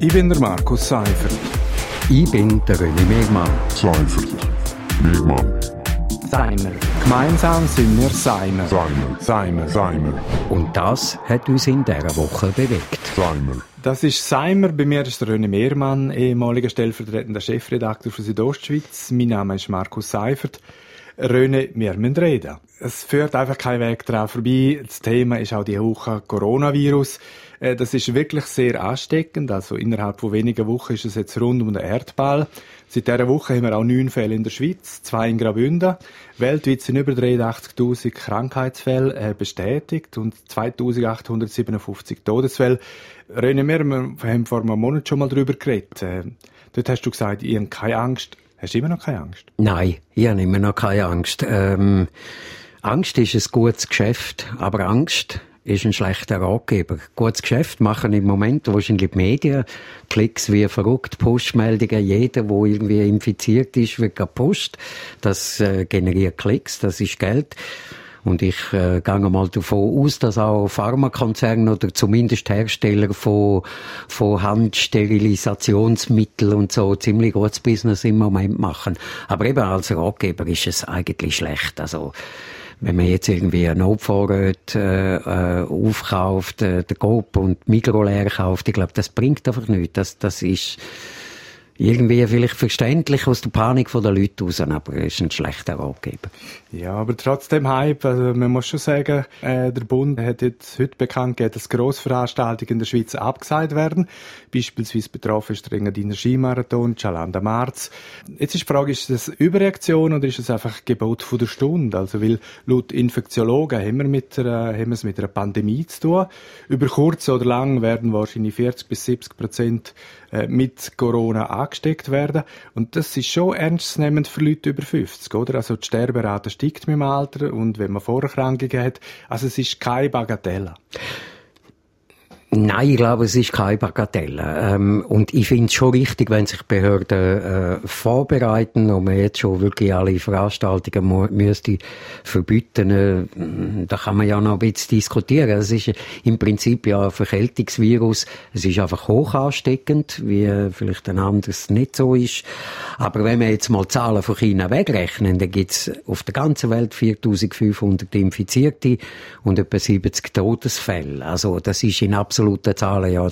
Ich bin der Markus Seifert. Ich bin der René Megmann. Seifert. Megmann. Seimer. Gemeinsam sind wir Seimer. Seimer. Seimer. Seimer. Und das hat uns in dieser Woche bewegt. Seimer. Das ist Seimer. Bei mir ist der René Mehrmann, ehemaliger stellvertretender Chefredakteur für Südostschweiz. Mein Name ist Markus Seifert. René, wir müssen reden. Es führt einfach kein Weg daran vorbei. Das Thema ist auch die Woche Coronavirus. Äh, das ist wirklich sehr ansteckend. Also innerhalb von wenigen Wochen ist es jetzt rund um den Erdball. Seit dieser Woche haben wir auch neun Fälle in der Schweiz, zwei in Graubünden. Weltweit sind über 83.000 Krankheitsfälle äh, bestätigt und 2.857 Todesfälle. René, wir haben vor einem Monat schon mal darüber geredet. Äh, dort hast du gesagt, ihr habt keine Angst. Hast du immer noch keine Angst? Nein, ich habe immer noch keine Angst. Ähm, Angst ist ein gutes Geschäft, aber Angst ist ein schlechter Ratgeber. Gutes Geschäft machen im Moment wahrscheinlich die Medien. Klicks wie verrückt, Postmeldungen. Jeder, der irgendwie infiziert ist, wird gepostet. Das äh, generiert Klicks, das ist Geld. Und ich äh, gehe mal davon aus, dass auch Pharmakonzerne oder zumindest Hersteller von, von Handsterilisationsmitteln und so ziemlich gutes Business im Moment machen. Aber eben als Ratgeber ist es eigentlich schlecht. Also, wenn man jetzt irgendwie einen Notvorrat äh, äh, aufkauft, äh, den Coop und Migro leer kauft, ich glaube, das bringt einfach nichts. Das, das ist irgendwie vielleicht verständlich aus der Panik der Leute raus, aber es ist ein schlechter Ratgeber. Ja, aber trotzdem Hype. Also man muss schon sagen, äh, der Bund hat jetzt heute bekannt gegeben, dass Grossveranstaltungen in der Schweiz abgesagt werden. Beispielsweise betroffen ist der Engadiner Skimarathon, Chalanda Marz. Jetzt ist die Frage, ist das Überreaktion oder ist es einfach Gebot von der Stunde? Also, weil laut Infektiologen haben wir, mit einer, haben wir es mit einer Pandemie zu tun. Über kurz oder lang werden wahrscheinlich 40 bis 70 Prozent äh, mit Corona angesteckt werden. Und das ist schon ernstzunehmend für Leute über 50, oder? Also die Sterberate steigt mit dem Alter und wenn man Vorerkrankungen hat. Also es ist keine Bagatelle. Nein, ich glaube, es ist keine Bagatelle. Ähm, und ich finde es schon richtig, wenn sich Behörden äh, vorbereiten und man jetzt schon wirklich alle Veranstaltungen müsste verbieten. Äh, da kann man ja noch ein bisschen diskutieren. Es ist im Prinzip ja ein Verkältungsvirus. Es ist einfach hoch ansteckend, wie vielleicht ein anderes nicht so ist. Aber wenn wir jetzt mal Zahlen von China wegrechnen, dann gibt es auf der ganzen Welt 4500 Infizierte und etwa 70 Todesfälle. Also das ist in absoluten Zahlen ja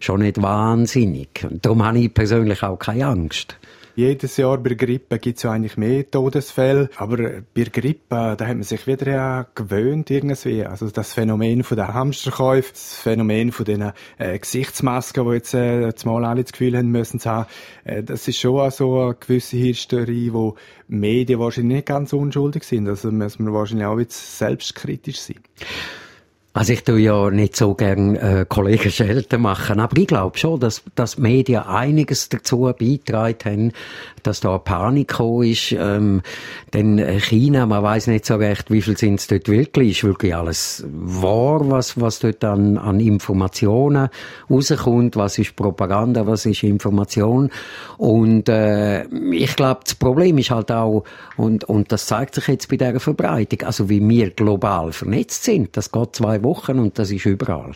schon nicht wahnsinnig. Darum habe ich persönlich auch keine Angst. Jedes Jahr bei Grippe gibt es ja eigentlich mehr Todesfälle, aber bei Grippe, da hat man sich wieder ja gewöhnt irgendwie. Also das Phänomen von den Hamsterkäufen, das Phänomen den äh, Gesichtsmasken, die jetzt äh, zumal alle das Gefühl haben müssen zu haben, äh, das ist schon so eine gewisse Hysterie, wo Medien wahrscheinlich nicht ganz unschuldig sind. Also müssen wir wahrscheinlich auch jetzt selbstkritisch sein. Also ich tue ja nicht so gern äh, Kollegen Schelten machen, aber ich glaube schon, dass, dass Medien einiges dazu beitragen haben, dass da Panik gekommen ist. Ähm, denn China, man weiß nicht so recht, wie viel sind es dort wirklich, ist wirklich alles wahr, was, was dort an, an Informationen rauskommt, was ist Propaganda, was ist Information. Und äh, ich glaube, das Problem ist halt auch, und, und das zeigt sich jetzt bei dieser Verbreitung, also wie wir global vernetzt sind, das geht zwei Wochen und das ist überall.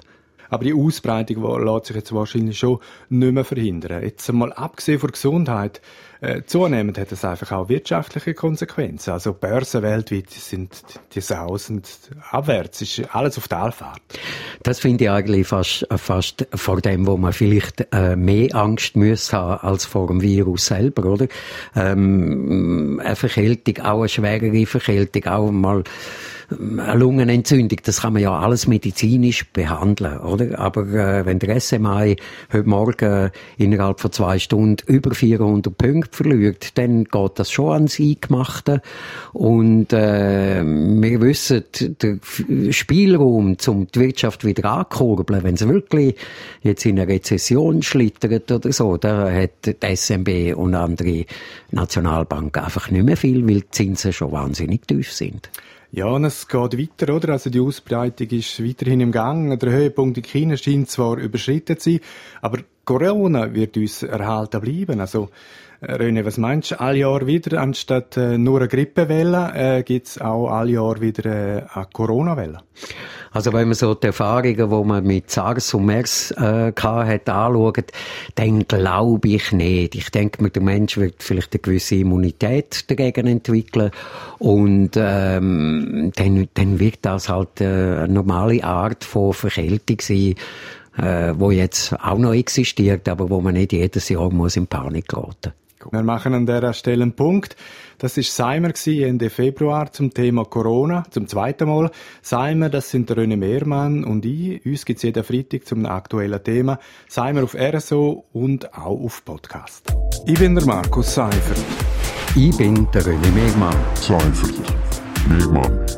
Aber die Ausbreitung lässt sich jetzt wahrscheinlich schon nicht mehr verhindern. Jetzt mal abgesehen von der Gesundheit, äh, zunehmend hat es einfach auch wirtschaftliche Konsequenzen. Also Börsen weltweit sind die sausend abwärts, ist alles auf der Allfahrt. Das finde ich eigentlich fast, fast vor dem, wo man vielleicht äh, mehr Angst muss haben als vor dem Virus selber, oder? Ähm, eine Verkältung, auch eine schwerere Verkältung, auch mal eine Lungenentzündung, das kann man ja alles medizinisch behandeln, oder? Aber äh, wenn der SMI heute Morgen innerhalb von zwei Stunden über 400 Punkte verliert, dann geht das schon ans Eingemachte. Und äh, wir wissen, der Spielraum, um die Wirtschaft wieder ankurbeln, wenn es wirklich jetzt in eine Rezession schlittert oder so, da hat die SMB und andere Nationalbanken einfach nicht mehr viel, weil die Zinsen schon wahnsinnig tief sind. Ja, und es geht weiter, oder? Also die Ausbreitung ist weiterhin im Gang. Der Höhepunkt in China scheint zwar überschritten zu sein, aber Corona wird uns erhalten bleiben. Also, äh, René, was meinst du? Alle Jahr wieder, anstatt äh, nur eine Grippewelle, äh, gibt's auch alle Jahr wieder äh, eine Corona-Welle? Also wenn man so die Erfahrungen, die man mit SARS und MERS äh, hat, anschaut, dann glaube ich nicht. Ich denke, der Mensch wird vielleicht eine gewisse Immunität dagegen entwickeln und ähm, dann, dann wird das halt eine normale Art von Verkältung sein, äh, wo jetzt auch noch existiert, aber wo man nicht jedes Jahr muss in Panik geraten wir machen an dieser Stelle einen Punkt. Das ist Seimer Ende Februar zum Thema Corona, zum zweiten Mal. Seimer, das sind René Mehrmann und ich. Uns gibt's jeden Freitag zum aktuellen Thema. Seimer auf RSO und auch auf Podcast. Ich bin der Markus Seifert. Ich bin der René Mehrmann. Seifert. Mehrmann.